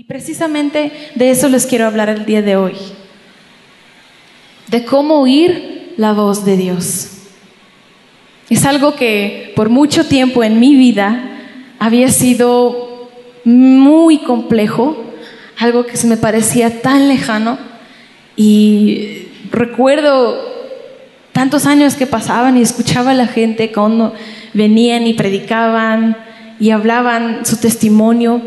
Y precisamente de eso les quiero hablar el día de hoy. De cómo oír la voz de Dios. Es algo que por mucho tiempo en mi vida había sido muy complejo, algo que se me parecía tan lejano y recuerdo tantos años que pasaban y escuchaba a la gente cuando venían y predicaban y hablaban su testimonio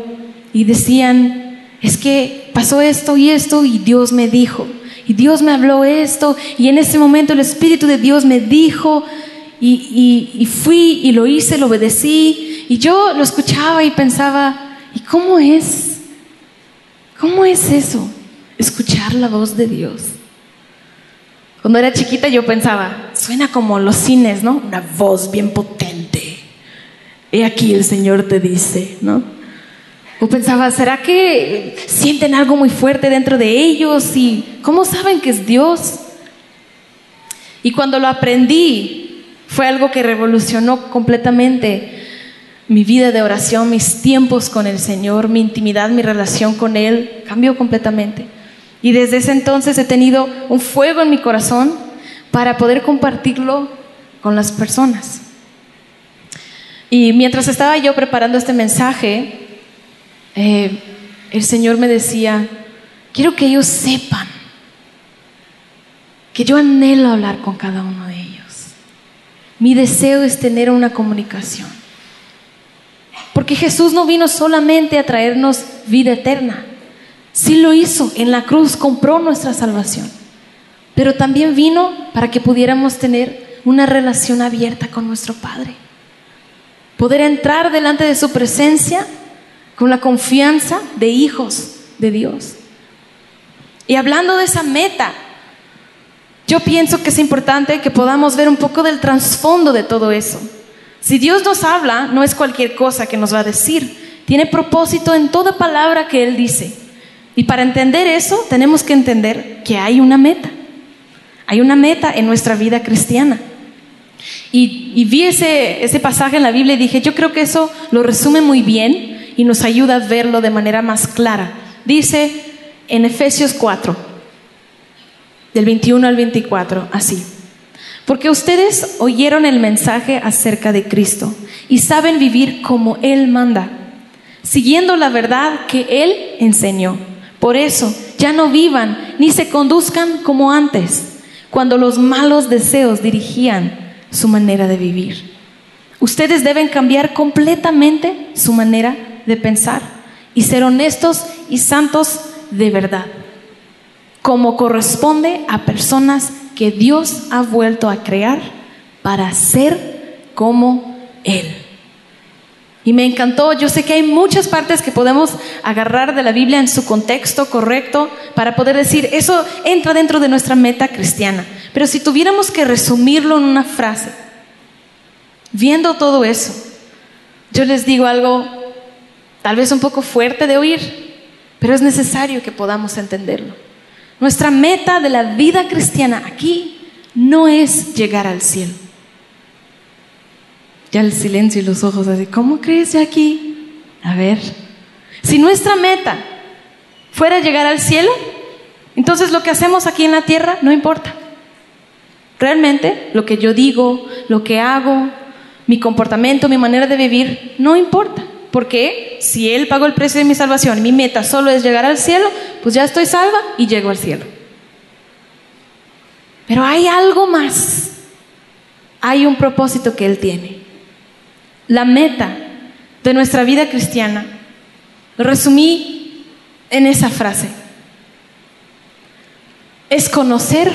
y decían, es que pasó esto y esto y Dios me dijo, y Dios me habló esto y en ese momento el Espíritu de Dios me dijo y, y fui y lo hice, lo obedecí y yo lo escuchaba y pensaba, ¿y cómo es? ¿Cómo es eso? Escuchar la voz de Dios. Cuando era chiquita yo pensaba, suena como los cines, ¿no? Una voz bien potente. He aquí el Señor te dice, ¿no? O pensaba, ¿será que sienten algo muy fuerte dentro de ellos? ¿Y cómo saben que es Dios? Y cuando lo aprendí, fue algo que revolucionó completamente mi vida de oración, mis tiempos con el Señor, mi intimidad, mi relación con Él, cambió completamente. Y desde ese entonces he tenido un fuego en mi corazón para poder compartirlo con las personas. Y mientras estaba yo preparando este mensaje, eh, el Señor me decía, quiero que ellos sepan que yo anhelo hablar con cada uno de ellos. Mi deseo es tener una comunicación. Porque Jesús no vino solamente a traernos vida eterna, Sí lo hizo, en la cruz compró nuestra salvación, pero también vino para que pudiéramos tener una relación abierta con nuestro Padre. Poder entrar delante de su presencia con la confianza de hijos de Dios. Y hablando de esa meta, yo pienso que es importante que podamos ver un poco del trasfondo de todo eso. Si Dios nos habla, no es cualquier cosa que nos va a decir. Tiene propósito en toda palabra que Él dice. Y para entender eso, tenemos que entender que hay una meta. Hay una meta en nuestra vida cristiana. Y, vi ese, ese pasaje en la Biblia y dije, yo creo que eso lo resume muy bien y nos ayuda a verlo de manera más clara. Dice en Efesios 4, del 21 al 24, así. Porque ustedes oyeron el mensaje acerca de Cristo y saben vivir como Él manda, siguiendo la verdad que Él enseñó por eso, ya no vivan ni se conduzcan como antes, cuando los malos deseos dirigían su manera de vivir. Ustedes deben cambiar completamente su manera de pensar y ser honestos y santos de verdad, como corresponde a personas que Dios ha vuelto a crear para ser como Él. Y me encantó, yo sé que hay muchas partes que podemos agarrar de la Biblia en su contexto correcto para poder decir, eso entra dentro de nuestra meta cristiana. Pero si tuviéramos que resumirlo en una frase, viendo todo eso, yo les digo algo tal vez un poco fuerte de oír, pero es necesario que podamos entenderlo. Nuestra meta de la vida cristiana aquí no es llegar al cielo. Ya el silencio y los ojos así, ¿cómo crees ya aquí? A ver, si nuestra meta fuera llegar al cielo, entonces lo que hacemos aquí en la tierra no importa. Realmente lo que yo digo, lo que hago, mi comportamiento, mi manera de vivir, no importa. Porque si Él pagó el precio de mi salvación, mi meta solo es llegar al cielo, pues ya estoy salva y llego al cielo. Pero hay algo más. Hay un propósito que Él tiene. La meta de nuestra vida cristiana lo resumí en esa frase. Es conocer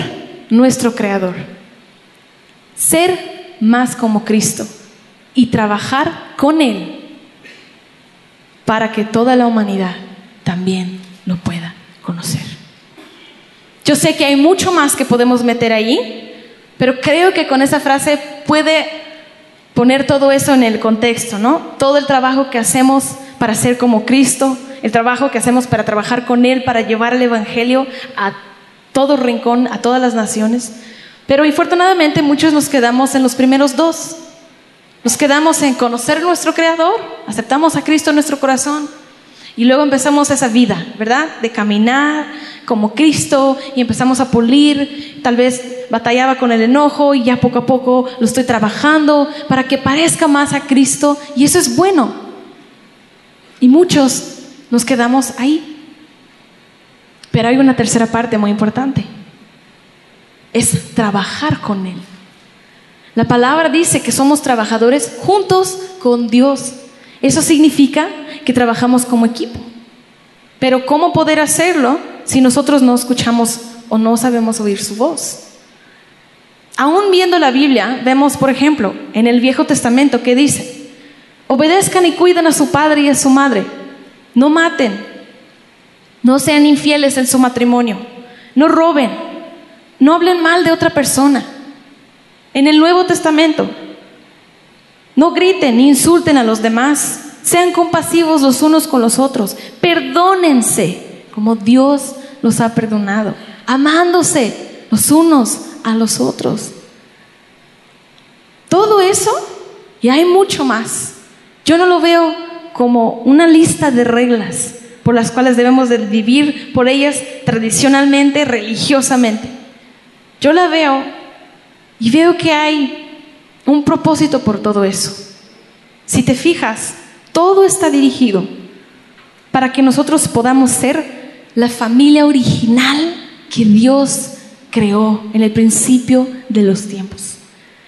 nuestro Creador, ser más como Cristo y trabajar con Él para que toda la humanidad también lo pueda conocer. Yo sé que hay mucho más que podemos meter ahí, pero creo que con esa frase puede poner todo eso en el contexto, ¿no? Todo el trabajo que hacemos para ser como Cristo, el trabajo que hacemos para trabajar con Él, para llevar el Evangelio a todo rincón, a todas las naciones. Pero infortunadamente muchos nos quedamos en los primeros dos. Nos quedamos en conocer nuestro Creador, aceptamos a Cristo en nuestro corazón Y luego empezamos esa vida, ¿verdad? De caminar como Cristo y empezamos a pulir. Tal vez batallaba con el enojo y ya poco a poco lo estoy trabajando para que parezca más a Cristo. Y eso es bueno. Y muchos nos quedamos ahí. Pero hay una tercera parte muy importante. Es trabajar con Él. La palabra dice que somos trabajadores juntos con Dios. Eso significa que trabajamos como equipo. Pero ¿cómo poder hacerlo si nosotros no escuchamos o no sabemos oír su voz? Aún viendo la Biblia, vemos, por ejemplo, en el Viejo Testamento que dice, obedezcan y cuiden a su padre y a su madre, no maten, no sean infieles en su matrimonio, no roben, no hablen mal de otra persona. En el Nuevo Testamento, no griten ni insulten a los demás, sean compasivos los unos con los otros, perdónense como Dios los ha perdonado, amándose los unos a los otros. Todo eso, y hay mucho más. Yo no lo veo como una lista de reglas por las cuales debemos de vivir por ellas tradicionalmente, religiosamente. Yo la veo y veo que hay un propósito por todo eso. Si te fijas, todo está dirigido para que nosotros podamos ser la familia original que Dios creó en el principio de los tiempos.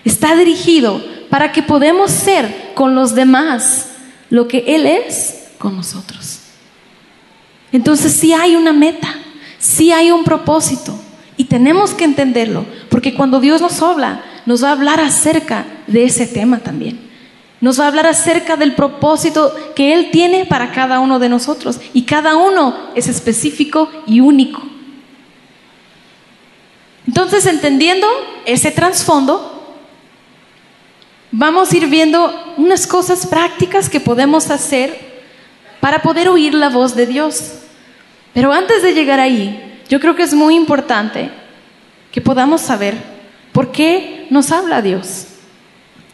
Está dirigido para que podamos ser con los demás lo que Él es con nosotros. Entonces sí hay una meta, sí hay un propósito y tenemos que entenderlo, porque cuando Dios nos habla, nos va a hablar acerca de ese tema también. Nos va a hablar acerca del propósito que Él tiene para cada uno de nosotros y cada uno es específico y único. Entonces, entendiendo ese trasfondo, vamos a ir viendo unas cosas prácticas que podemos hacer para poder oír la voz de Dios. Pero antes de llegar ahí, yo creo que es muy importante que podamos saber por qué nos habla Dios.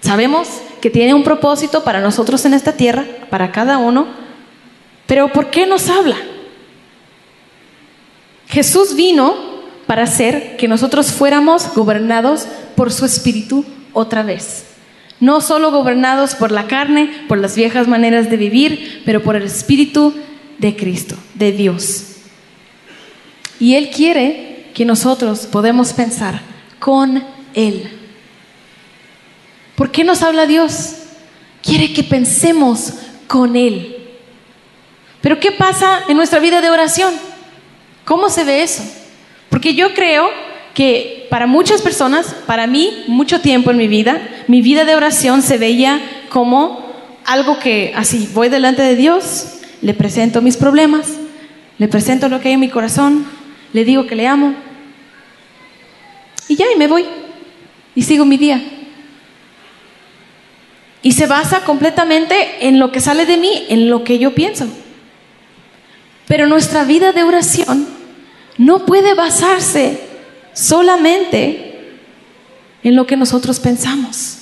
Sabemos que tiene un propósito para nosotros en esta tierra, para cada uno, pero ¿por qué nos habla? Jesús vino para hacer que nosotros fuéramos gobernados por su espíritu otra vez. No solo gobernados por la carne, por las viejas maneras de vivir, pero por el espíritu de Cristo, de Dios. Y Él quiere que nosotros podamos pensar con Él. ¿Por qué nos habla Dios? Quiere que pensemos con Él. Pero ¿qué pasa en nuestra vida de oración? ¿Cómo se ve eso? Porque yo creo que para muchas personas, para mí, mucho tiempo en mi vida, mi vida de oración se veía como algo que así, voy delante de Dios, le presento mis problemas, le presento lo que hay en mi corazón, le digo que le amo, y ya, y me voy, y sigo mi día. Y se basa completamente en lo que sale de mí, en lo que yo pienso. Pero nuestra vida de oración no puede basarse solamente en lo que nosotros pensamos.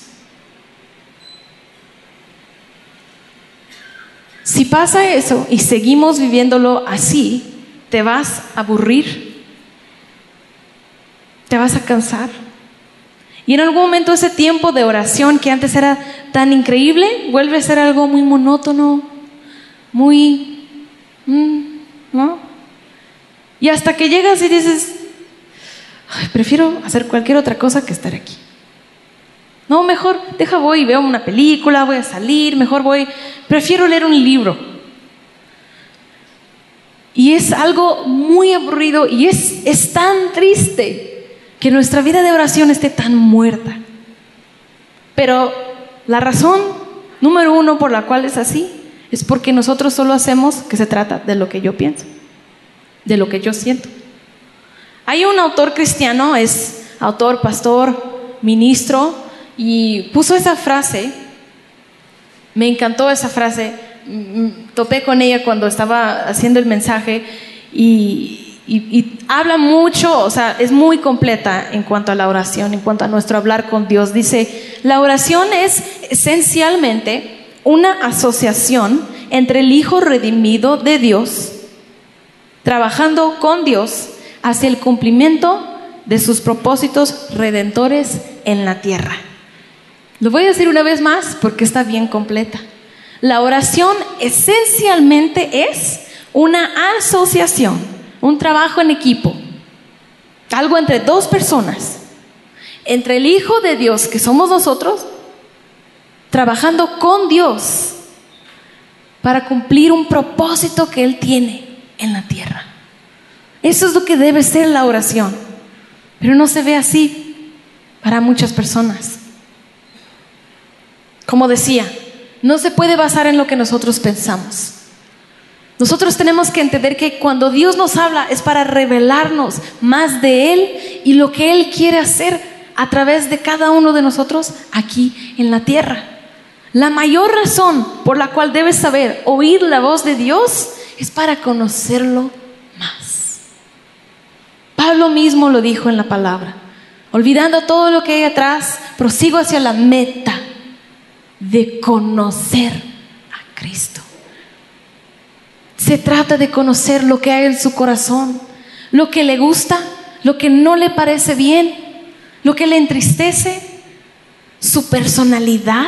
Si pasa eso y seguimos viviéndolo así, te vas a aburrir, te vas a cansar. Y en algún momento ese tiempo de oración que antes era tan increíble vuelve a ser algo muy monótono, muy... Mm, ¿no? Y hasta que llegas y dices, prefiero hacer cualquier otra cosa que estar aquí. No, mejor, deja voy y veo una película, voy a salir, mejor voy, prefiero leer un libro. Y es algo muy aburrido y es, es tan triste que nuestra vida de oración esté tan muerta. Pero la razón número uno por la cual es así es porque nosotros solo hacemos que se trata de lo que yo pienso de lo que yo siento. Hay un autor cristiano, es autor, pastor, ministro, y puso esa frase, me encantó esa frase, topé con ella cuando estaba haciendo el mensaje y, habla mucho, o sea, es muy completa en cuanto a la oración, en cuanto a nuestro hablar con Dios. Dice, la oración es esencialmente una asociación entre el Hijo redimido de Dios, trabajando con Dios hacia el cumplimiento de sus propósitos redentores en la tierra. Lo voy a decir una vez más porque está bien completa. La oración esencialmente es una asociación, un trabajo en equipo, algo entre dos personas, entre el Hijo de Dios, que somos nosotros, trabajando con Dios para cumplir un propósito que Él tiene en la tierra. Eso es lo que debe ser la oración, pero no se ve así para muchas personas. Como decía, no se puede basar en lo que nosotros pensamos. Nosotros tenemos que entender que cuando Dios nos habla es para revelarnos más de Él y lo que Él quiere hacer a través de cada uno de nosotros aquí en la tierra. La mayor razón por la cual debes saber oír la voz de Dios es para conocerlo más. Pablo mismo lo dijo en la palabra. Olvidando todo lo que hay atrás, prosigo hacia la meta de conocer a Cristo. Se trata de conocer lo que hay en su corazón, lo que le gusta, lo que no le parece bien, lo que le entristece, su personalidad,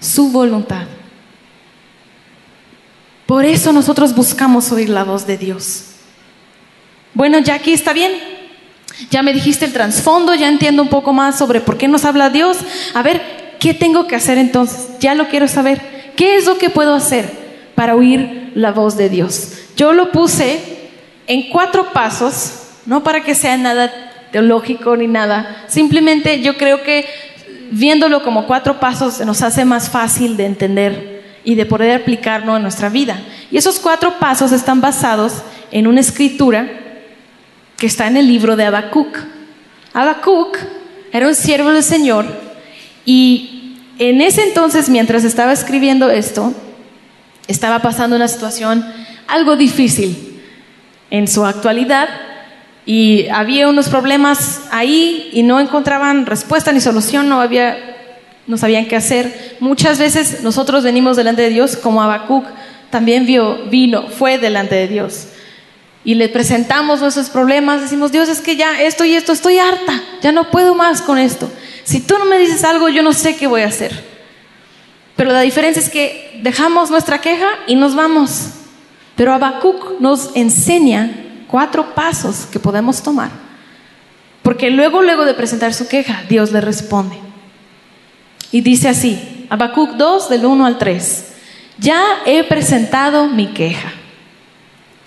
su voluntad. Por eso nosotros buscamos oír la voz de Dios. Bueno, ya aquí está bien. Ya me dijiste el trasfondo, ya entiendo un poco más sobre por qué nos habla Dios. A ver, ¿Qué tengo que hacer entonces? Ya lo quiero saber. ¿Qué es lo que puedo hacer para oír la voz de Dios? Yo lo puse en cuatro pasos, no para que sea nada teológico ni nada. Simplemente yo creo que viéndolo como cuatro pasos nos hace más fácil de entender y de poder aplicarlo en nuestra vida. Y esos cuatro pasos están basados en una escritura que está en el libro de Habacuc. Habacuc era un siervo del Señor y en ese entonces, mientras estaba escribiendo esto, estaba pasando una situación algo difícil en su actualidad y había unos problemas ahí y no encontraban respuesta ni solución, no había, no sabían qué hacer. Muchas veces nosotros venimos delante de Dios como Habacuc también vio, vino, fue delante de Dios. Y le presentamos nuestros problemas, decimos, Dios, es que ya esto y esto, estoy harta, ya no puedo más con esto. Si tú no me dices algo, yo no sé qué voy a hacer. Pero la diferencia es que dejamos nuestra queja y nos vamos. Pero Habacuc nos enseña cuatro pasos que podemos tomar. Porque luego, luego de presentar su queja, Dios le responde. Y dice así, Habacuc 2 del 1 al 3, ya he presentado mi queja.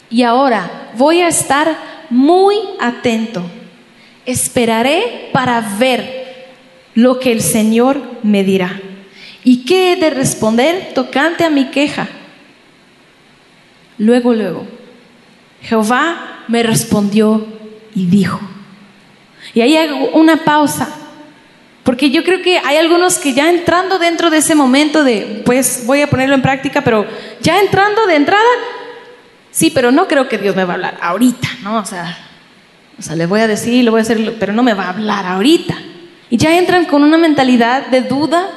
Y ahora voy a estar muy atento. Esperaré para ver lo que el Señor me dirá. ¿Y qué he de responder tocante a mi queja? Luego, luego, Jehová me respondió y dijo. Y ahí hago una pausa, porque yo creo que hay algunos que ya entrando dentro de ese momento de, pues voy a ponerlo en práctica, pero ya entrando de entrada, sí, pero no creo que Dios me va a hablar ahorita, ¿no? O sea, o sea, le voy a decir, le voy a hacer, pero no me va a hablar ahorita. Y ya entran con una mentalidad de duda,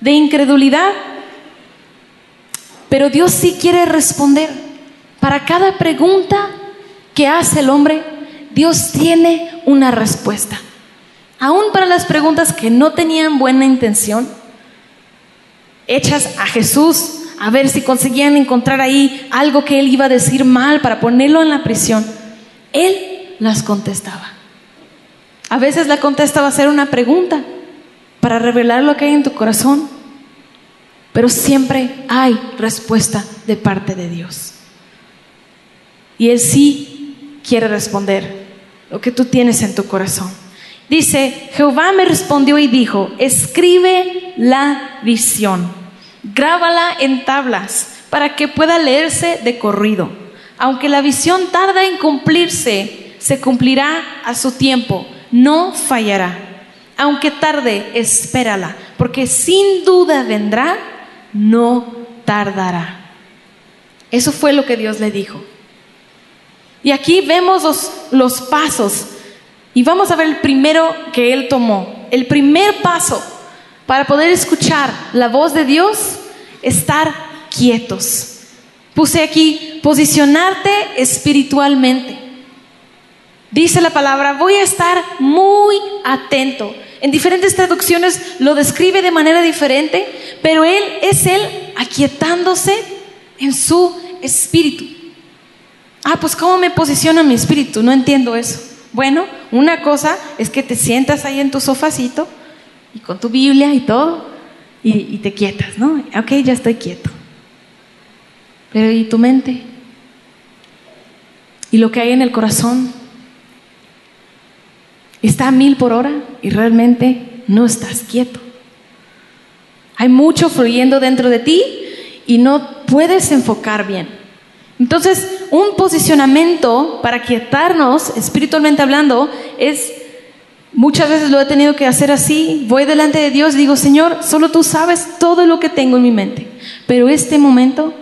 de incredulidad. Pero Dios sí quiere responder. Para cada pregunta que hace el hombre, Dios tiene una respuesta. Aún para las preguntas que no tenían buena intención, hechas a Jesús a ver si conseguían encontrar ahí algo que él iba a decir mal para ponerlo en la prisión, él las contestaba. A veces la contesta va a ser una pregunta para revelar lo que hay en tu corazón, pero siempre hay respuesta de parte de Dios. Y Él sí quiere responder lo que tú tienes en tu corazón. Dice, Jehová me respondió y dijo, escribe la visión, grábala en tablas para que pueda leerse de corrido. Aunque la visión tarda en cumplirse, se cumplirá a su tiempo no fallará. Aunque tarde, espérala, porque sin duda vendrá, no tardará. Eso fue lo que Dios le dijo. Y aquí vemos los, los pasos y vamos a ver el primero que él tomó. El primer paso para poder escuchar la voz de Dios, estar quietos. Puse aquí posicionarte espiritualmente. Dice la palabra, voy a estar muy atento. En diferentes traducciones lo describe de manera diferente, pero él es él aquietándose en su espíritu. Ah, pues ¿cómo me posiciona mi espíritu? No entiendo eso. Bueno, una cosa es que te sientas ahí en tu sofacito y con tu Biblia y todo y, te quietas, ¿no? Ok, ya estoy quieto. Pero ¿y tu mente? ¿Y lo que hay en el corazón? Está a mil por hora y realmente no estás quieto. Hay mucho fluyendo dentro de ti y no puedes enfocar bien. Entonces, un posicionamiento para quietarnos, espiritualmente hablando, es, muchas veces lo he tenido que hacer así, voy delante de Dios y digo, Señor, solo tú sabes todo lo que tengo en mi mente, pero este momento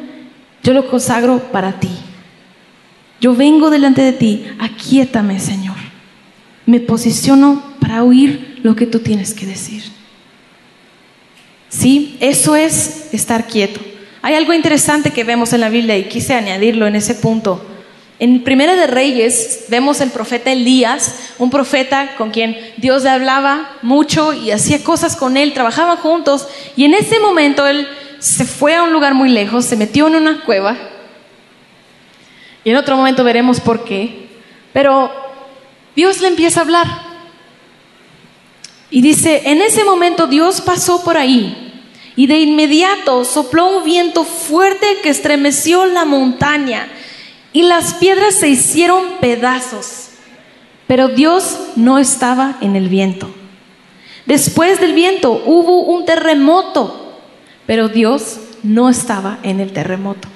yo lo consagro para ti. Yo vengo delante de ti, aquíétame, Señor. Me posiciono para oír lo que tú tienes que decir. ¿Sí? Eso es estar quieto. Hay algo interesante que vemos en la Biblia y quise añadirlo en ese punto. En Primera de Reyes vemos el profeta Elías, un profeta con quien Dios le hablaba mucho y hacía cosas con él, trabajaban juntos y en ese momento él se fue a un lugar muy lejos, se metió en una cueva y en otro momento veremos por qué, pero Dios le empieza a hablar y dice, en ese momento Dios pasó por ahí y de inmediato sopló un viento fuerte que estremeció la montaña y las piedras se hicieron pedazos. Pero Dios no estaba en el viento. Después del viento hubo un terremoto, pero Dios no estaba en el terremoto.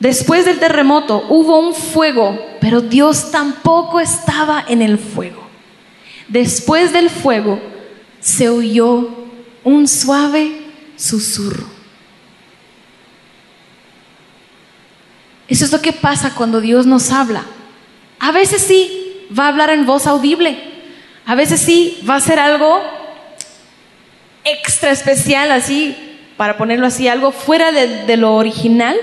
Después del terremoto hubo un fuego, pero Dios tampoco estaba en el fuego. Después del fuego se oyó un suave susurro. Eso es lo que pasa cuando Dios nos habla. A veces sí va a hablar en voz audible. A veces sí va a ser algo extra especial, así, para ponerlo así, algo fuera de, lo original.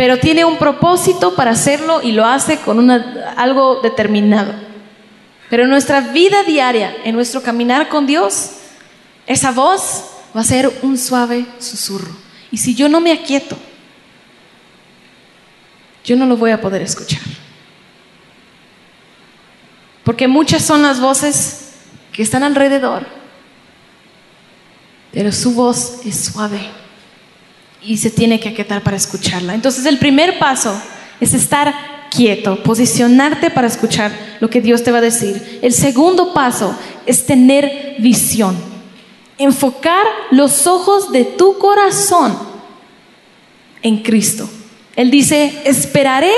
Pero tiene un propósito para hacerlo y lo hace con algo determinado. Pero en nuestra vida diaria, en nuestro caminar con Dios, esa voz va a ser un suave susurro. Y si yo no me aquieto, yo no lo voy a poder escuchar. Porque muchas son las voces que están alrededor, pero su voz es suave y se tiene que aquietar para escucharla. Entonces el primer paso es estar quieto, posicionarte para escuchar lo que Dios te va a decir. El segundo paso es tener visión enfocar los ojos de tu corazón en Cristo. Él dice, esperaré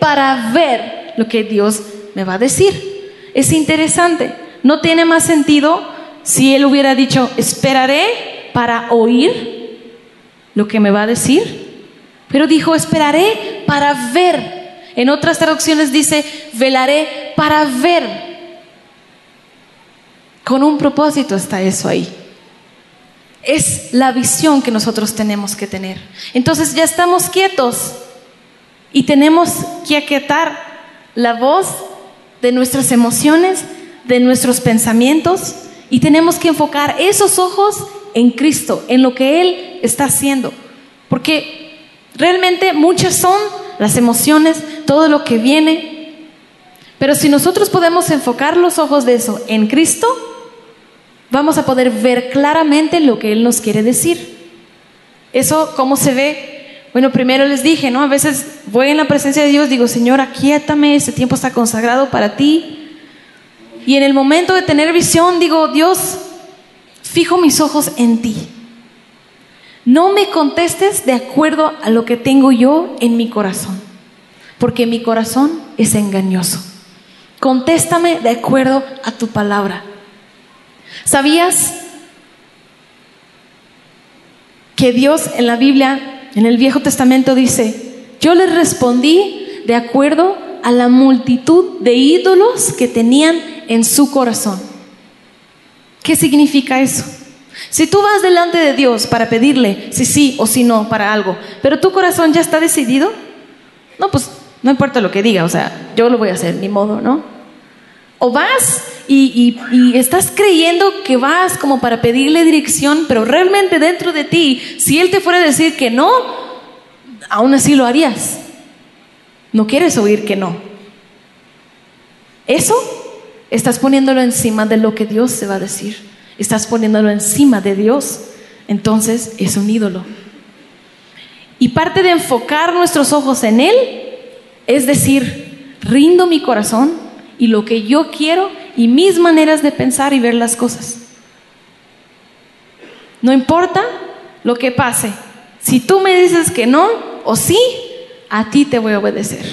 para ver lo que Dios me va a decir. Es interesante. No tiene más sentido si Él hubiera dicho, esperaré para oír lo que me va a decir. Pero dijo, esperaré para ver. En otras traducciones dice, velaré para ver. Con un propósito está eso ahí. Es la visión que nosotros tenemos que tener. Entonces ya estamos quietos y tenemos que aquietar la voz de nuestras emociones, de nuestros pensamientos y tenemos que enfocar esos ojos en Cristo, en lo que Él está haciendo. Porque realmente muchas son las emociones, todo lo que viene. Pero si nosotros podemos enfocar los ojos de eso en Cristo, vamos a poder ver claramente lo que Él nos quiere decir. Eso, ¿cómo se ve? Bueno, primero les dije, ¿no? A veces voy en la presencia de Dios, digo, Señor, aquíétame, este tiempo está consagrado para ti. Y en el momento de tener visión, digo, Dios, fijo mis ojos en ti. No me contestes de acuerdo a lo que tengo yo en mi corazón, porque mi corazón es engañoso. Contéstame de acuerdo a tu palabra. ¿Sabías que Dios en la Biblia, en el Viejo Testamento dice, yo les respondí de acuerdo a la multitud de ídolos que tenían en su corazón? ¿Qué significa eso? Si tú vas delante de Dios para pedirle si sí o si no para algo, pero tu corazón ya está decidido, no, pues no importa lo que diga, o sea, yo lo voy a hacer, ni modo, ¿no? O vas y, y, estás creyendo que vas como para pedirle dirección, pero realmente dentro de ti, si Él te fuera a decir que no, aún así lo harías. No quieres oír que no. Eso estás poniéndolo encima de lo que Dios se va a decir. Estás poniéndolo encima de Dios. Entonces es un ídolo. Y parte de enfocar nuestros ojos en Él es decir, rindo mi corazón y lo que yo quiero y mis maneras de pensar y ver las cosas. No importa lo que pase. Si tú me dices que no o sí, a ti te voy a obedecer.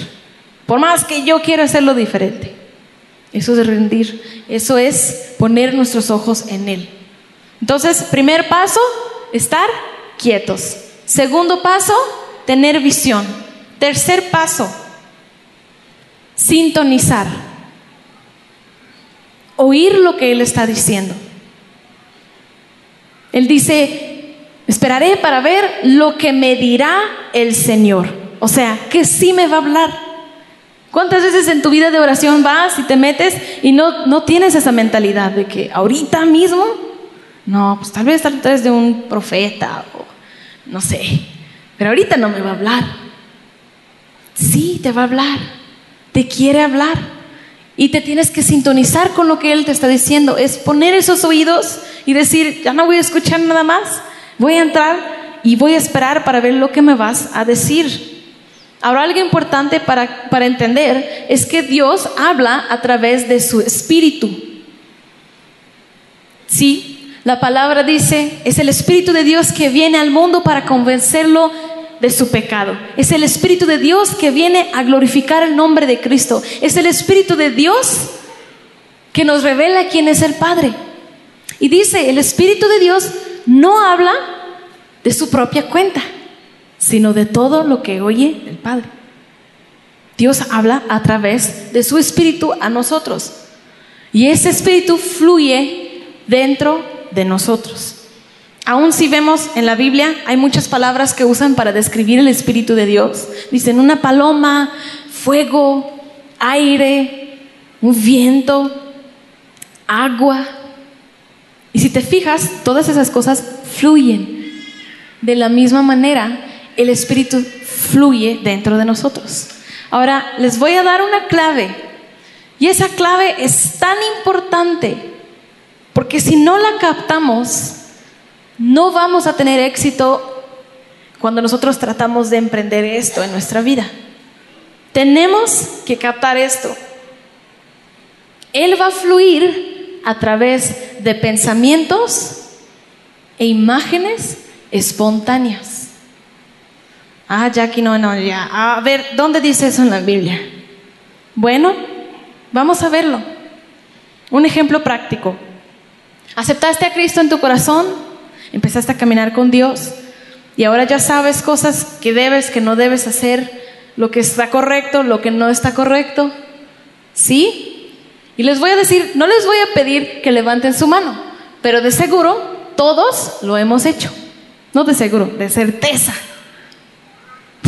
Por más que yo quiera hacerlo diferente. Eso es rendir. Eso es poner nuestros ojos en Él. Entonces, primer paso, estar quietos. Segundo paso, tener visión. Tercer paso, sintonizar. Oír lo que Él está diciendo. Él dice, esperaré para ver lo que me dirá el Señor. O sea, que sí me va a hablar. ¿Cuántas veces en tu vida de oración vas y te metes y no, no tienes esa mentalidad de que ahorita mismo, no, pues tal vez a través de un profeta o no sé, pero ahorita no me va a hablar. Sí, te va a hablar, te quiere hablar y te tienes que sintonizar con lo que Él te está diciendo. Es poner esos oídos y decir, ya no voy a escuchar nada más, voy a entrar y voy a esperar para ver lo que me vas a decir. Ahora, algo importante para, para entender es que Dios habla a través de su espíritu. Sí, la palabra dice, es el espíritu de Dios que viene al mundo para convencerlo de su pecado. Es el espíritu de Dios que viene a glorificar el nombre de Cristo. Es el espíritu de Dios que nos revela quién es el Padre. Y dice, el espíritu de Dios no habla de su propia cuenta sino de todo lo que oye el Padre. Dios habla a través de su espíritu a nosotros. Y ese espíritu fluye dentro de nosotros. Aún si vemos en la Biblia, hay muchas palabras que usan para describir el espíritu de Dios. Dicen una paloma, fuego, aire, un viento, agua. Y si te fijas, todas esas cosas fluyen. De la misma manera, el Espíritu fluye dentro de nosotros. Ahora, les voy a dar una clave. Y esa clave es tan importante, porque si no la captamos, no vamos a tener éxito cuando nosotros tratamos de emprender esto en nuestra vida. Tenemos que captar esto. Él va a fluir a través de pensamientos e imágenes espontáneas. Ah, Jackie, no, no, ya. A ver, ¿dónde dice eso en la Biblia? Bueno, vamos a verlo. Un ejemplo práctico. Aceptaste a Cristo en tu corazón, empezaste a caminar con Dios y ahora ya sabes cosas que debes, que no debes hacer, lo que está correcto, lo que no está correcto. ¿Sí? Y les voy a decir, no les voy a pedir que levanten su mano, pero de seguro todos lo hemos hecho. No de seguro, de certeza.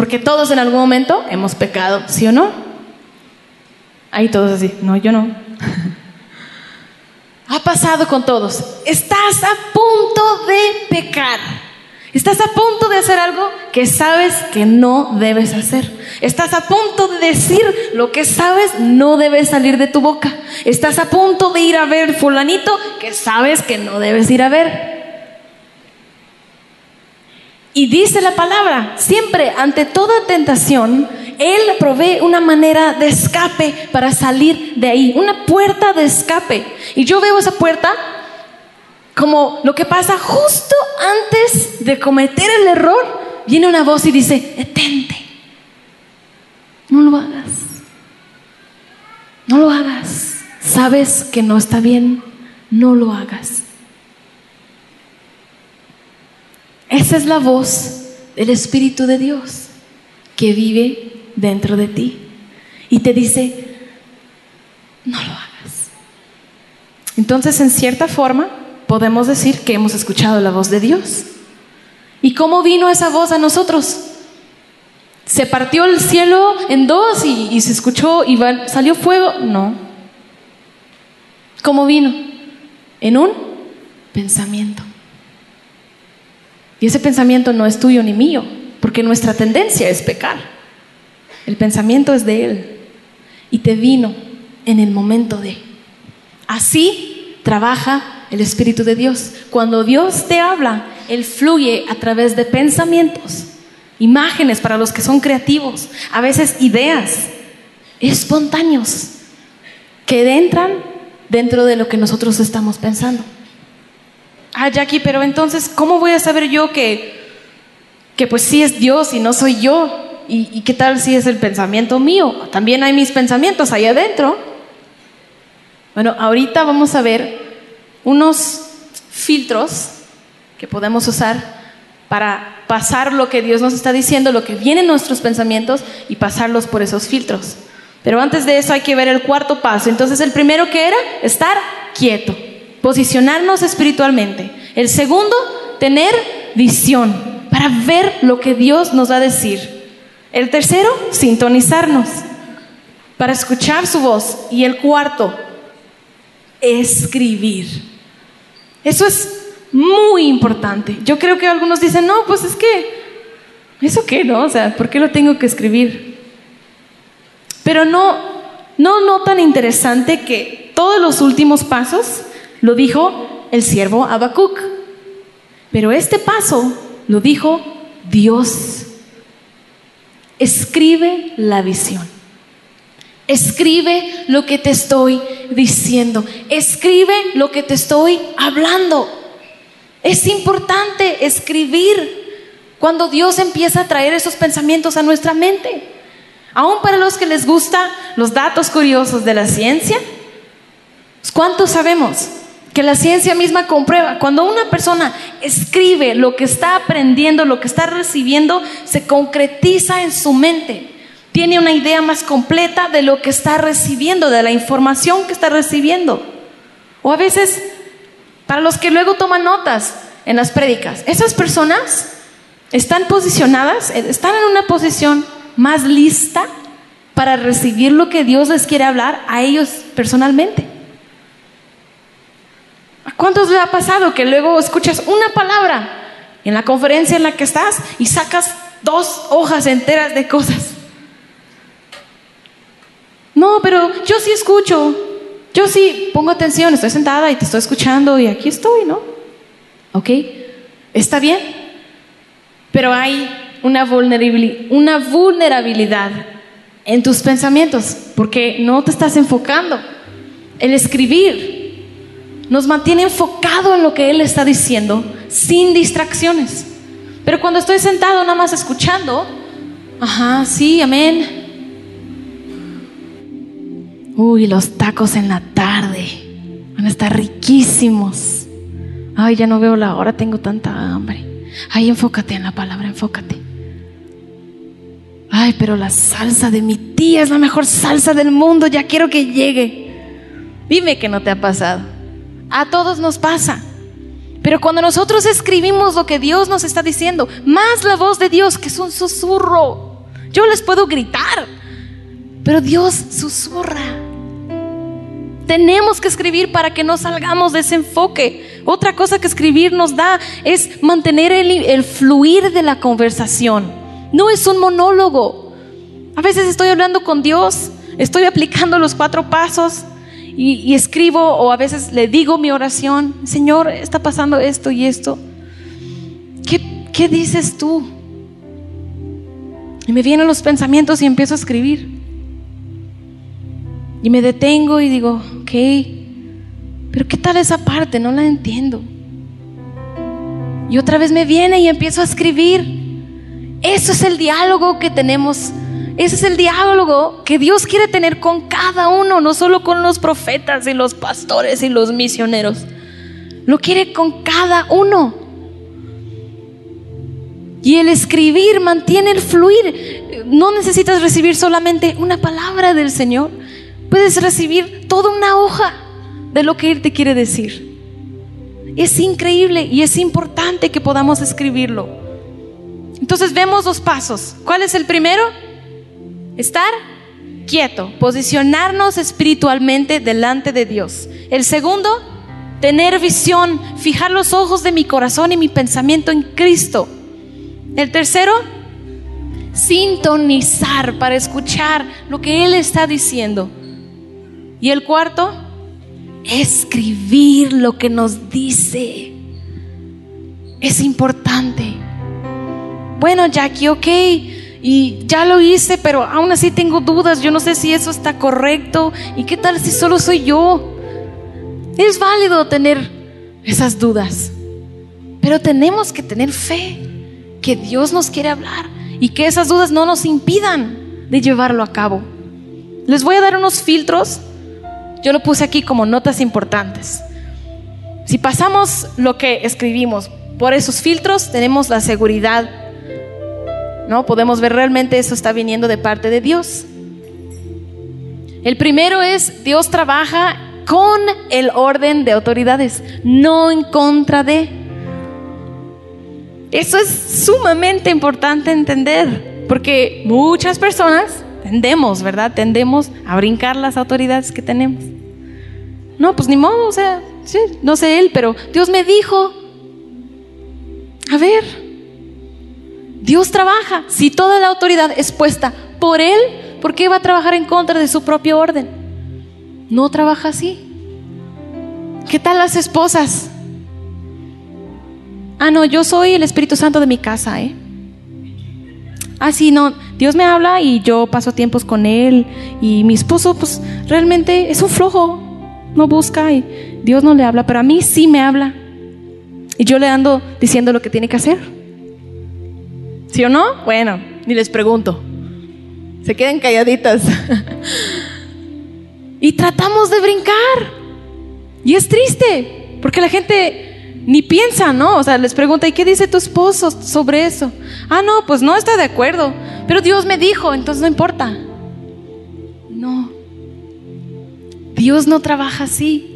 Porque todos en algún momento hemos pecado, ¿sí o no? Ahí todos así, no, yo no. ha pasado con todos. Estás a punto de pecar. Estás a punto de hacer algo que sabes que no debes hacer. Estás a punto de decir lo que sabes no debe salir de tu boca. Estás a punto de ir a ver fulanito que sabes que no debes ir a ver. Y dice la palabra, siempre ante toda tentación, Él provee una manera de escape para salir de ahí, una puerta de escape. Y yo veo esa puerta como lo que pasa justo antes de cometer el error, viene una voz y dice, detente, no lo hagas, no lo hagas, sabes que no está bien, no lo hagas. Esa es la voz del Espíritu de Dios que vive dentro de ti y te dice, no lo hagas. Entonces, en cierta forma, podemos decir que hemos escuchado la voz de Dios. ¿Y cómo vino esa voz a nosotros? ¿Se partió el cielo en dos y, se escuchó y salió fuego? No. ¿Cómo vino? En un pensamiento. Y ese pensamiento no es tuyo ni mío, porque nuestra tendencia es pecar. El pensamiento es de Él. Y te vino en el momento de. Así trabaja el Espíritu de Dios. Cuando Dios te habla, Él fluye a través de pensamientos, imágenes para los que son creativos, a veces ideas espontáneos que entran dentro de lo que nosotros estamos pensando. Ah, Jackie, pero entonces, ¿cómo voy a saber yo que, que pues sí es Dios y no soy yo? ¿Y, ¿Y qué tal si es el pensamiento mío? También hay mis pensamientos ahí adentro. Bueno, ahorita vamos a ver unos filtros que podemos usar para pasar lo que Dios nos está diciendo, lo que viene en nuestros pensamientos y pasarlos por esos filtros. Pero antes de eso hay que ver el cuarto paso. Entonces el primero que era estar quieto, posicionarnos espiritualmente. El segundo, tener visión para ver lo que Dios nos va a decir. El tercero, sintonizarnos para escuchar su voz. Y el cuarto, escribir. Eso es muy importante. Yo creo que algunos dicen, no, pues es que, ¿eso qué, no? O sea, ¿por qué lo tengo que escribir? Pero no, no, no tan interesante que todos los últimos pasos lo dijo el siervo Habacuc. Pero este paso lo dijo Dios. Escribe la visión. Escribe lo que te estoy diciendo. Escribe lo que te estoy hablando. Es importante escribir cuando Dios empieza a traer esos pensamientos a nuestra mente. Aún para los que les gustan los datos curiosos de la ciencia, ¿cuántos sabemos que la ciencia misma comprueba? Cuando una persona escribe lo que está aprendiendo, lo que está recibiendo, se concretiza en su mente tiene una idea más completa de lo que está recibiendo, de la información que está recibiendo. O a veces, para los que luego toman notas en las prédicas, esas personas están posicionadas, eh, están en una posición más lista para recibir lo que Dios les quiere hablar a ellos personalmente. ¿A cuántos les ha pasado que luego escuchas una palabra en la conferencia en la que estás y sacas dos hojas enteras de cosas? No, pero yo sí escucho, yo sí pongo atención, estoy sentada y te estoy escuchando y aquí estoy, ¿no? ¿Ok? Está bien, pero hay una vulnerabilidad, una vulnerabilidad en tus pensamientos porque no te estás enfocando. El escribir nos mantiene enfocado en lo que Él está diciendo sin distracciones. Pero cuando estoy sentado nada más escuchando, ajá, sí, amén, Uy, los tacos en la tarde van a estar riquísimos. Ay, ya no veo la hora, tengo tanta hambre. Ay, enfócate en la palabra, enfócate. Ay, pero la salsa de mi tía es la mejor salsa del mundo, ya quiero que llegue. Dime que no te ha pasado. A todos nos pasa. Pero cuando nosotros escribimos lo que Dios nos está diciendo, más la voz de Dios, que es un susurro, yo les puedo gritar, pero Dios susurra. Tenemos que escribir para que no salgamos de ese enfoque. Otra cosa que escribir nos da es mantener el, fluir de la conversación. No es un monólogo. A veces estoy hablando con Dios, estoy aplicando los cuatro pasos y, escribo o a veces le digo mi oración, Señor, está pasando esto y esto. ¿Qué, qué dices tú? Y me vienen los pensamientos y empiezo a escribir. Y me detengo y digo, ok, pero ¿qué tal esa parte? No la entiendo. Y otra vez me viene y empiezo a escribir. Eso es el diálogo que tenemos. Ese es el diálogo que Dios quiere tener con cada uno, no solo con los profetas y los pastores y los misioneros. Lo quiere con cada uno. Y el escribir mantiene el fluir. No necesitas recibir solamente una palabra del Señor. Puedes recibir toda una hoja de lo que Él te quiere decir. Es increíble y es importante que podamos escribirlo. Entonces vemos dos pasos. ¿Cuál es el primero? Estar quieto, posicionarnos espiritualmente delante de Dios. El segundo, tener visión, fijar los ojos de mi corazón y mi pensamiento en Cristo. El tercero, sintonizar para escuchar lo que Él está diciendo. Y el cuarto, escribir lo que nos dice. Es importante. Bueno, Jackie, ok, y ya lo hice, pero aún así tengo dudas. Yo no sé si eso está correcto. ¿Y qué tal si solo soy yo? Es válido tener esas dudas, pero tenemos que tener fe que Dios nos quiere hablar y que esas dudas no nos impidan de llevarlo a cabo. Les voy a dar unos filtros. Yo lo puse aquí como notas importantes. Si pasamos lo que escribimos por esos filtros, tenemos la seguridad. ¿No? Podemos ver realmente eso está viniendo de parte de Dios. El primero es Dios trabaja con el orden de autoridades, no en contra de. Eso es sumamente importante entender, porque muchas personas tendemos, ¿verdad? Tendemos a brincar las autoridades que tenemos. No, pues ni modo, o sea, no sé él, pero Dios me dijo, a ver, Dios trabaja, si toda la autoridad es puesta por Él, ¿por qué va a trabajar en contra de su propio orden? No trabaja así. ¿Qué tal las esposas? Ah, no, yo soy el Espíritu Santo de mi casa, ¿eh? Ah, sí, no, Dios me habla y yo paso tiempos con Él y mi esposo, pues realmente es un flojo, no busca y Dios no le habla, pero a mí sí me habla. Y yo le ando diciendo lo que tiene que hacer. ¿Sí o no? Bueno, ni les pregunto. Se quedan calladitas. y tratamos de brincar. Y es triste, porque la gente ni piensa, ¿no? O sea, les pregunta, ¿y qué dice tu esposo sobre eso? Ah, no, pues no está de acuerdo, pero Dios me dijo, entonces no importa. No, Dios no trabaja así.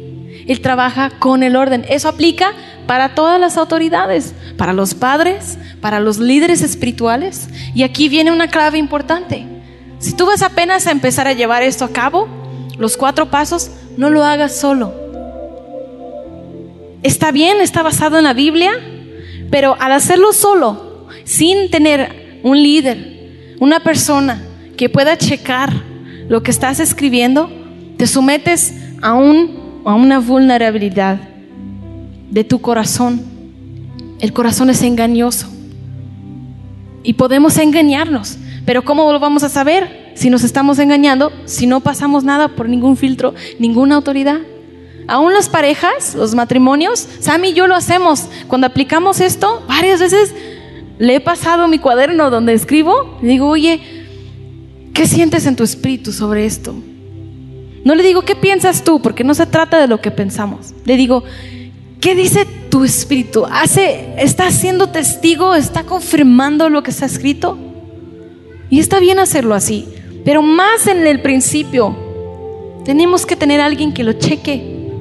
Él trabaja con el orden. Eso aplica para todas las autoridades, para los padres, para los líderes espirituales. Y aquí viene una clave importante. Si tú vas apenas a empezar a llevar esto a cabo, los cuatro pasos, no lo hagas solo está bien, está basado en la Biblia, pero al hacerlo solo, sin tener un líder, una persona que pueda checar lo que estás escribiendo, te sometes a, a una vulnerabilidad de tu corazón. El corazón es engañoso y podemos engañarnos, pero ¿cómo lo vamos a saber si nos estamos engañando, si no pasamos nada por ningún filtro, ninguna autoridad? Aún las parejas, los matrimonios, Sammy y yo lo hacemos. Cuando aplicamos esto, varias veces le he pasado mi cuaderno donde escribo y digo, oye, ¿qué sientes en tu espíritu sobre esto? No le digo, ¿qué piensas tú? Porque no se trata de lo que pensamos. Le digo, ¿qué dice tu espíritu? ¿Hace, ¿Está siendo testigo? ¿Está confirmando lo que está escrito? Y está bien hacerlo así. Pero más en el principio, tenemos que tener alguien que lo cheque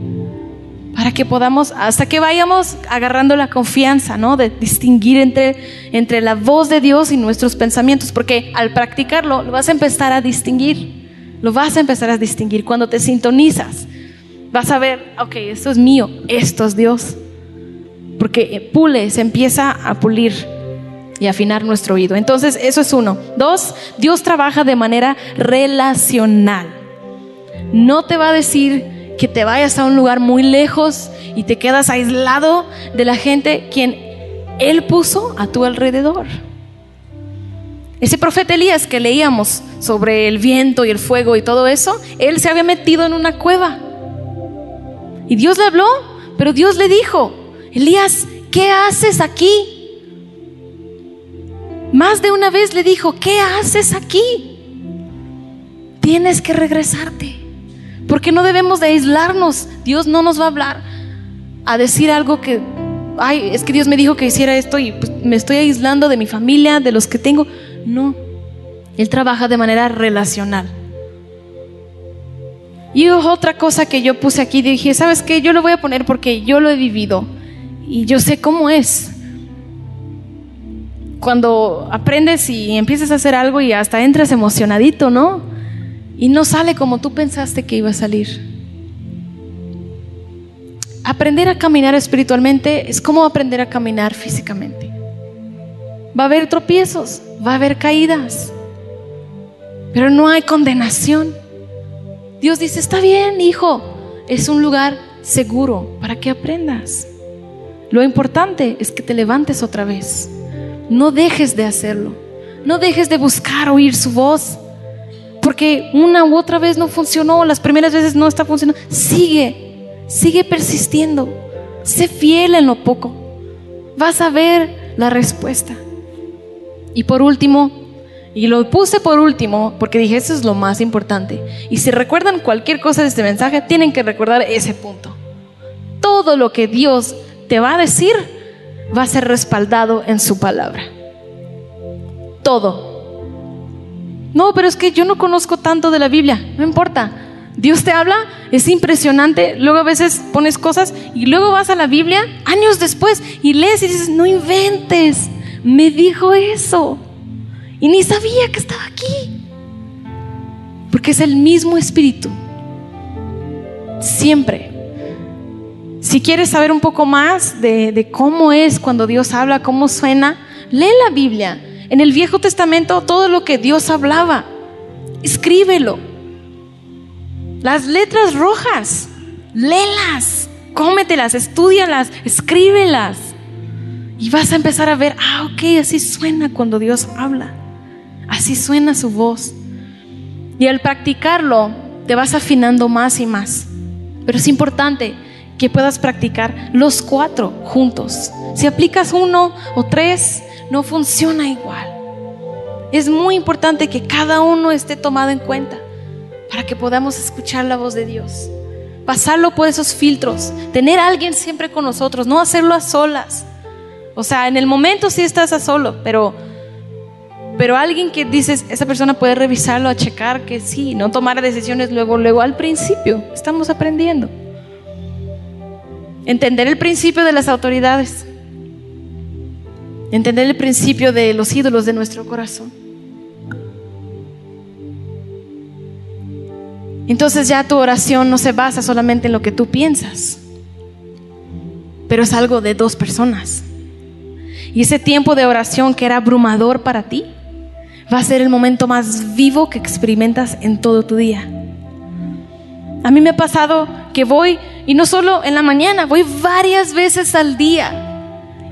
para que podamos, hasta que vayamos agarrando la confianza, ¿no? De distinguir entre, entre la voz de Dios y nuestros pensamientos, porque al practicarlo lo vas a empezar a distinguir, lo vas a empezar a distinguir cuando te sintonizas. Vas a ver, ok, esto es mío, esto es Dios. Porque pule, se empieza a pulir y afinar nuestro oído. Entonces, eso es uno. Dos, Dios trabaja de manera relacional. No te va a decir que te vayas a un lugar muy lejos y te quedas aislado de la gente quien Él puso a tu alrededor. Ese profeta Elías que leíamos sobre el viento y el fuego y todo eso, él se había metido en una cueva. Y Dios le habló, pero Dios le dijo, Elías, ¿qué haces aquí? Más de una vez le dijo, ¿qué haces aquí? Tienes que regresarte. Porque no debemos de aislarnos. Dios no nos va a hablar a decir algo que, ay, es que Dios me dijo que hiciera esto y pues, me estoy aislando de mi familia, de los que tengo. No, Él trabaja de manera relacional. Y otra cosa que yo puse aquí, dije, ¿sabes qué? Yo lo voy a poner porque yo lo he vivido. Y yo sé cómo es. Cuando aprendes y empiezas a hacer algo y hasta entras emocionadito, ¿no? Y no sale como tú pensaste que iba a salir. Aprender a caminar espiritualmente es como aprender a caminar físicamente. Va a haber tropiezos, va a haber caídas, pero no hay condenación. Dios dice, está bien, hijo, es un lugar seguro para que aprendas. Lo importante es que te levantes otra vez. No dejes de hacerlo. No dejes de buscar oír su voz. Porque una u otra vez no funcionó, las primeras veces no está funcionando. Sigue, sigue persistiendo. Sé fiel en lo poco. Vas a ver la respuesta. Y por último, y lo puse por último porque dije, eso es lo más importante. Y si recuerdan cualquier cosa de este mensaje, tienen que recordar ese punto. Todo lo que Dios te va a decir va a ser respaldado en su palabra. Todo. No, pero es que yo no conozco tanto de la Biblia. No importa. Dios te habla, es impresionante. Luego a veces pones cosas y luego vas a la Biblia años después y lees y dices, no inventes. Me dijo eso. Y ni sabía que estaba aquí. Porque es el mismo espíritu. Siempre. Si quieres saber un poco más de, cómo es cuando Dios habla, cómo suena, lee la Biblia. En el Viejo Testamento todo lo que Dios hablaba, escríbelo. Las letras rojas, léelas, cómetelas, estudialas, escríbelas. Y vas a empezar a ver, ah, ok, así suena cuando Dios habla. Así suena su voz. Y al practicarlo, te vas afinando más y más. Pero es importante que puedas practicar los cuatro juntos. Si aplicas uno o tres, no funciona igual. Es muy importante que cada uno esté tomado en cuenta para que podamos escuchar la voz de Dios. Pasarlo por esos filtros, tener a alguien siempre con nosotros, no hacerlo a solas. O sea, en el momento sí estás a solo, pero pero alguien que dices, esa persona puede revisarlo, a checar que sí, no tomar decisiones luego, luego al principio. Estamos aprendiendo. Entender el principio de las autoridades. Entender el principio de los ídolos de nuestro corazón. Entonces ya tu oración no se basa solamente en lo que tú piensas, pero es algo de dos personas. Y ese tiempo de oración que era abrumador para ti, va a ser el momento más vivo que experimentas en todo tu día. A mí me ha pasado que voy, y no solo en la mañana, voy varias veces al día.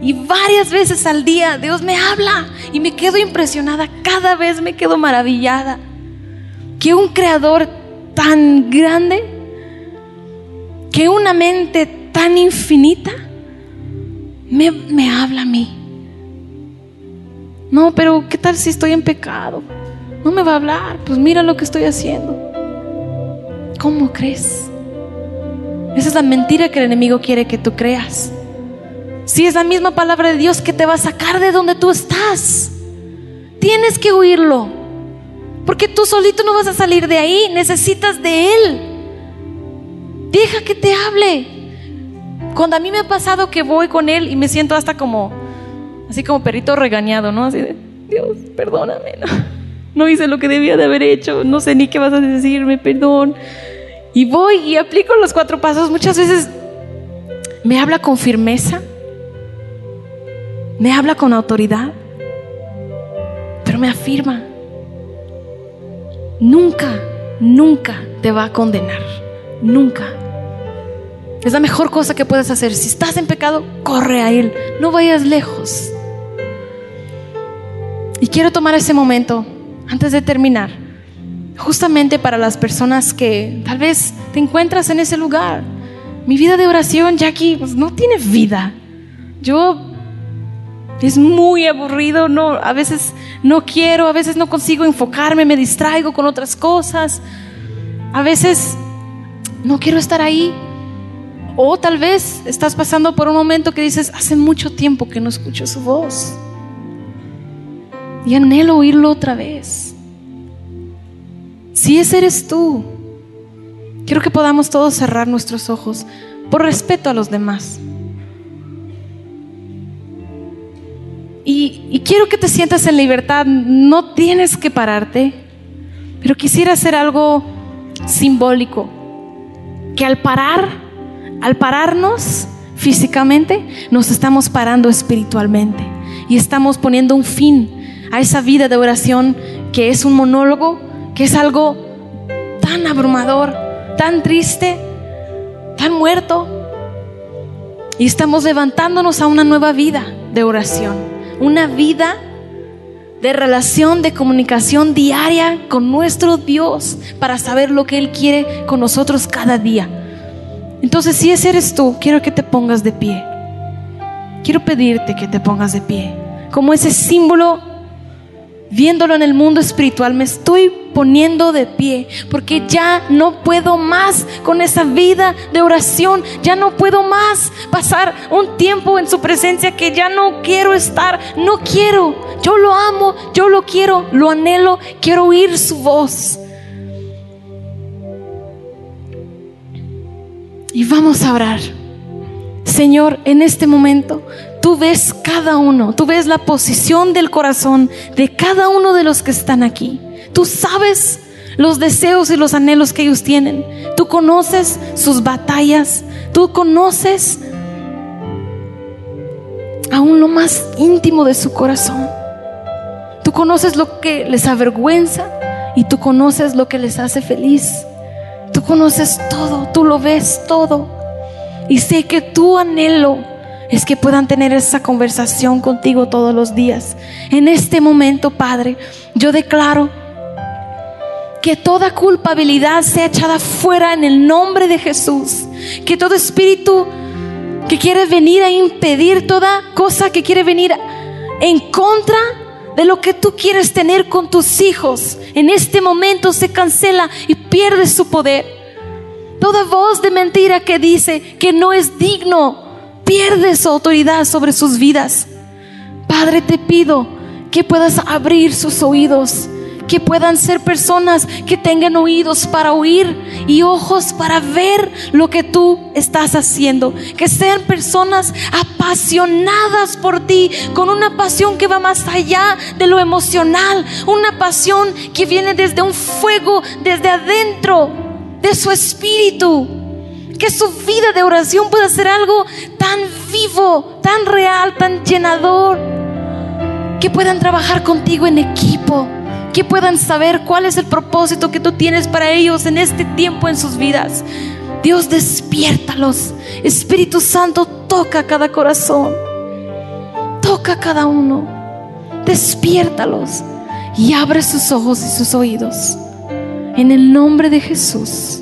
Y varias veces al día Dios me habla y me quedo impresionada, cada vez me quedo maravillada. Que un creador tan grande, que una mente tan infinita, me, me habla a mí. No, pero ¿qué tal si estoy en pecado? No me va a hablar, pues mira lo que estoy haciendo. ¿Cómo crees? Esa es la mentira que el enemigo quiere que tú creas. Si es la misma palabra de Dios que te va a sacar de donde tú estás, tienes que oírlo. Porque tú solito no vas a salir de ahí, necesitas de Él. Deja que te hable. Cuando a mí me ha pasado que voy con Él y me siento hasta como así como perrito regañado, ¿no? Así de, Dios, perdóname, no, no hice lo que debía de haber hecho, no sé ni qué vas a decirme, perdón. Y voy y aplico los cuatro pasos. Muchas veces me habla con firmeza, me habla con autoridad, pero me afirma. Nunca, nunca te va a condenar. Nunca. Es la mejor cosa que puedes hacer. Si estás en pecado, corre a Él. No vayas lejos. Y quiero tomar ese momento, antes de terminar, justamente para las personas que tal vez te encuentras en ese lugar. Mi vida de oración, Jackie, pues no tiene vida. Yo es muy aburrido, no, a veces no quiero, a veces no consigo enfocarme, me distraigo con otras cosas. A veces no quiero estar ahí. O tal vez estás pasando por un momento que dices, hace mucho tiempo que no escucho su voz y anhelo oírlo otra vez. Si ese eres tú, quiero que podamos todos cerrar nuestros ojos por respeto a los demás. Y, y quiero que te sientas en libertad, no tienes que pararte, pero quisiera hacer algo simbólico, que al parar, al pararnos físicamente, nos estamos parando espiritualmente y estamos poniendo un fin a esa vida de oración que es un monólogo, que es algo tan abrumador, tan triste, tan muerto. Y estamos levantándonos a una nueva vida de oración, una vida de relación, de comunicación diaria con nuestro Dios para saber lo que Él quiere con nosotros cada día. Entonces, si ese eres tú, quiero que te pongas de pie. Quiero pedirte que te pongas de pie, como ese símbolo viéndolo en el mundo espiritual, me estoy poniendo de pie, porque ya no puedo más con esa vida de oración, ya no puedo más pasar un tiempo en su presencia que ya no quiero estar, no quiero, yo lo amo, yo lo quiero, lo anhelo, quiero oír su voz. Y vamos a orar. Señor, en este momento tú ves cada uno, tú ves la posición del corazón de cada uno de los que están aquí. Tú sabes los deseos y los anhelos que ellos tienen. Tú conoces sus batallas, tú conoces aún lo más íntimo de su corazón. Tú conoces lo que les avergüenza y tú conoces lo que les hace feliz. Tú conoces todo, tú lo ves todo. Y sé que tu anhelo es que puedan tener esa conversación contigo todos los días. En este momento, Padre, yo declaro que toda culpabilidad sea echada fuera en el nombre de Jesús. Que todo espíritu que quiere venir a impedir toda cosa que quiere venir en contra de lo que tú quieres tener con tus hijos, en este momento se cancela y pierde su poder. Toda voz de mentira que dice que no es digno pierde su autoridad sobre sus vidas. Padre, te pido que puedas abrir sus oídos, que puedan ser personas que tengan oídos para oír y ojos para ver lo que tú estás haciendo. Que sean personas apasionadas por ti, con una pasión que va más allá de lo emocional, una pasión que viene desde un fuego, desde adentro de su espíritu. Que su vida de oración pueda ser algo tan vivo, tan real, tan llenador. Que puedan trabajar contigo en equipo. Que puedan saber cuál es el propósito que tú tienes para ellos en este tiempo en sus vidas. Dios, despiértalos. Espíritu Santo, toca cada corazón. Toca cada uno. Despiértalos y abre sus ojos y sus oídos. En el nombre de Jesús.